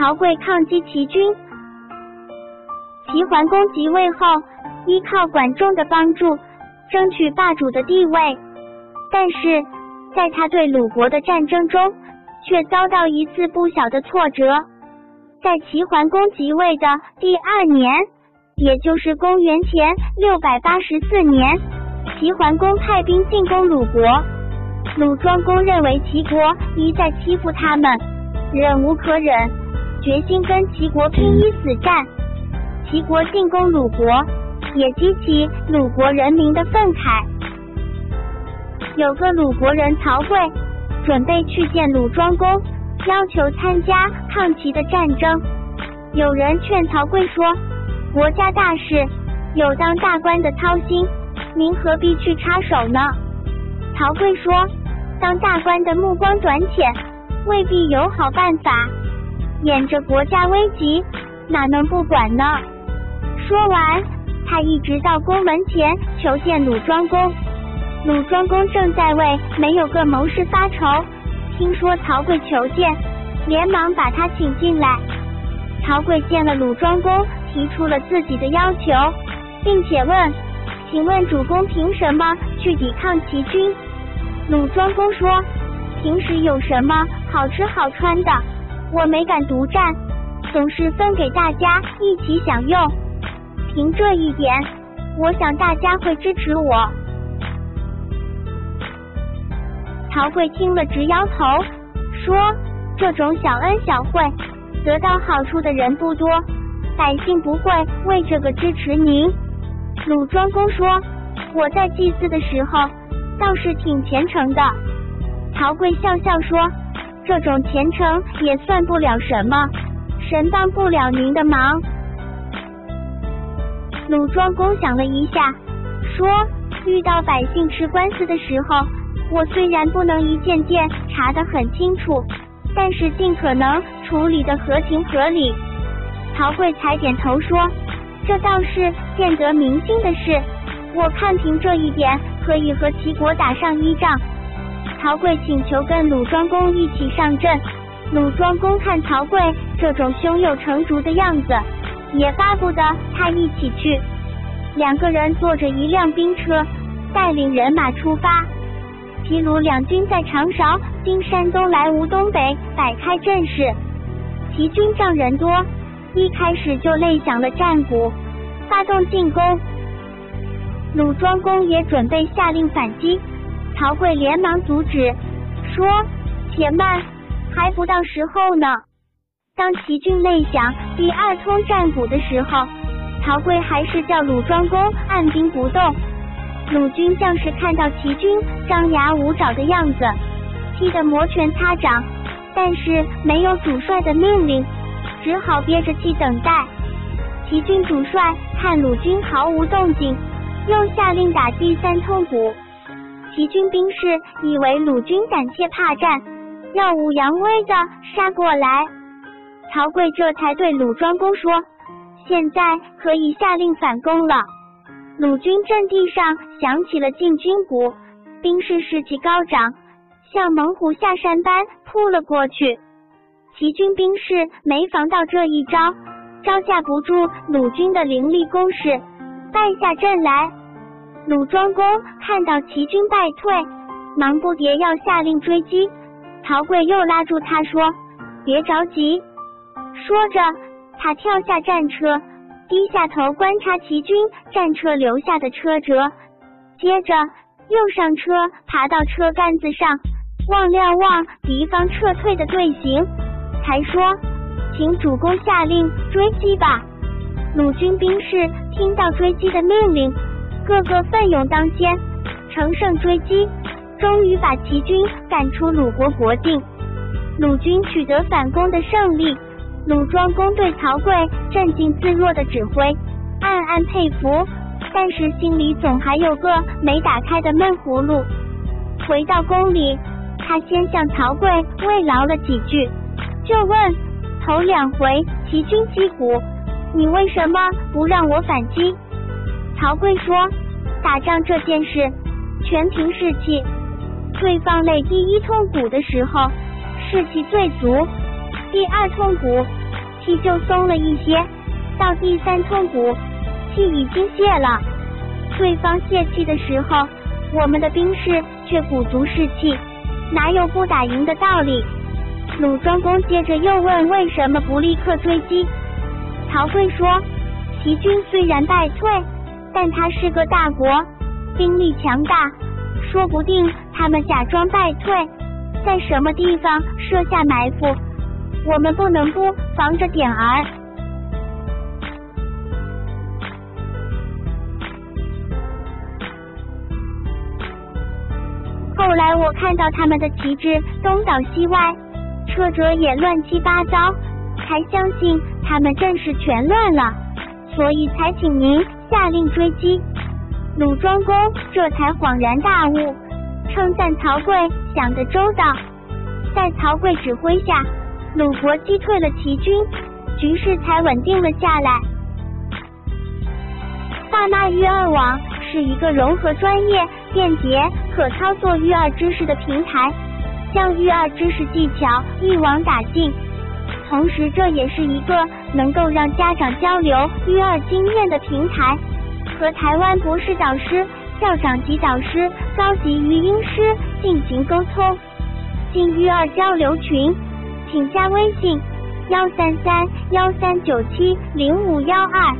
曹刿抗击齐军。齐桓公即位后，依靠管仲的帮助，争取霸主的地位。但是，在他对鲁国的战争中，却遭到一次不小的挫折。在齐桓公即位的第二年，也就是公元前六百八十四年，齐桓公派兵进攻鲁国。鲁庄公认为齐国一再欺负他们，忍无可忍，决心跟齐国拼一死战。齐国进攻鲁国，也激起鲁国人民的愤慨。有个鲁国人曹刿准备去见鲁庄公，要求参加抗齐的战争。有人劝曹刿说：“国家大事，有当大官的操心，您何必去插手呢？”曹刿说：“当大官的目光短浅，未必有好办法。眼着国家危急，哪能不管呢？”说完，他一直到宫门前求见鲁庄公。鲁庄公正在为没有个谋士发愁，听说曹刿求见，连忙把他请进来。曹刿见了鲁庄公，提出了自己的要求，并且问：“请问主公凭什么去抵抗齐军？”鲁庄公说：“平时有什么好吃好穿的，我没敢独占，总是分给大家一起享用。凭这一点，我想大家会支持我。”曹刿听了直摇头，说：“这种小恩小惠，得到好处的人不多，百姓不会为这个支持您。”鲁庄公说：“我在祭祀的时候倒是挺虔诚的。”曹刿笑笑说：“这种虔诚也算不了什么，神帮不了您的忙。”鲁庄公想了一下，说：“遇到百姓吃官司的时候。”我虽然不能一件件查得很清楚，但是尽可能处理的合情合理。曹刿才点头说：“这倒是见得民心的事。我看凭这一点，可以和齐国打上一仗。”曹刿请求跟鲁庄公一起上阵。鲁庄公看曹刿这种胸有成竹的样子，也巴不得他一起去。两个人坐着一辆兵车，带领人马出发。齐鲁两军在长勺（今山东莱芜东北）摆开阵势，齐军仗人多，一开始就擂响了战鼓，发动进攻。鲁庄公也准备下令反击，曹刿连忙阻止，说：“且慢，还不到时候呢。”当齐军擂响第二通战鼓的时候，曹刿还是叫鲁庄公按兵不动。鲁军将士看到齐军张牙舞爪的样子，气得摩拳擦掌，但是没有主帅的命令，只好憋着气等待。齐军主帅看鲁军毫无动静，又下令打第三通鼓。齐军兵士以为鲁军胆怯怕战，耀武扬威的杀过来。曹刿这才对鲁庄公说：“现在可以下令反攻了。”鲁军阵地上响起了进军鼓，兵士士气高涨，像猛虎下山般扑了过去。齐军兵士没防到这一招，招架不住鲁军的凌厉攻势，败下阵来。鲁庄公看到齐军败退，忙不迭要下令追击。曹刿又拉住他说：“别着急。”说着，他跳下战车。低下头观察齐军战车留下的车辙，接着又上车，爬到车杆子上望瞭望敌方撤退的队形，才说：“请主公下令追击吧。”鲁军兵士听到追击的命令，个个奋勇当先，乘胜追击，终于把齐军赶出鲁国国境，鲁军取得反攻的胜利。鲁庄公对曹刿镇静自若的指挥暗暗佩服，但是心里总还有个没打开的闷葫芦。回到宫里，他先向曹刿慰劳了几句，就问：头两回齐军击鼓，你为什么不让我反击？曹刿说：打仗这件事全凭士气，对方擂第一通鼓的时候士气最足。第二通鼓气就松了一些。到第三通鼓，气已经泄了。对方泄气的时候，我们的兵士却鼓足士气，哪有不打赢的道理？鲁庄公接着又问：为什么不立刻追击？曹刿说：齐军虽然败退，但他是个大国，兵力强大，说不定他们假装败退，在什么地方设下埋伏，我们不能不防着点儿。后来我看到他们的旗帜东倒西歪，车辙也乱七八糟，才相信他们阵势全乱了，所以才请您下令追击。鲁庄公这才恍然大悟，称赞曹刿想得周到。在曹刿指挥下，鲁国击退了齐军，局势才稳定了下来。大纳育儿网是一个融合专业。便捷可操作育儿知识的平台，将育儿知识技巧一网打尽。同时，这也是一个能够让家长交流育儿经验的平台，和台湾博士导师、校长级导师、高级育婴师进行沟通。进育儿交流群，请加微信：幺三三幺三九七零五幺二。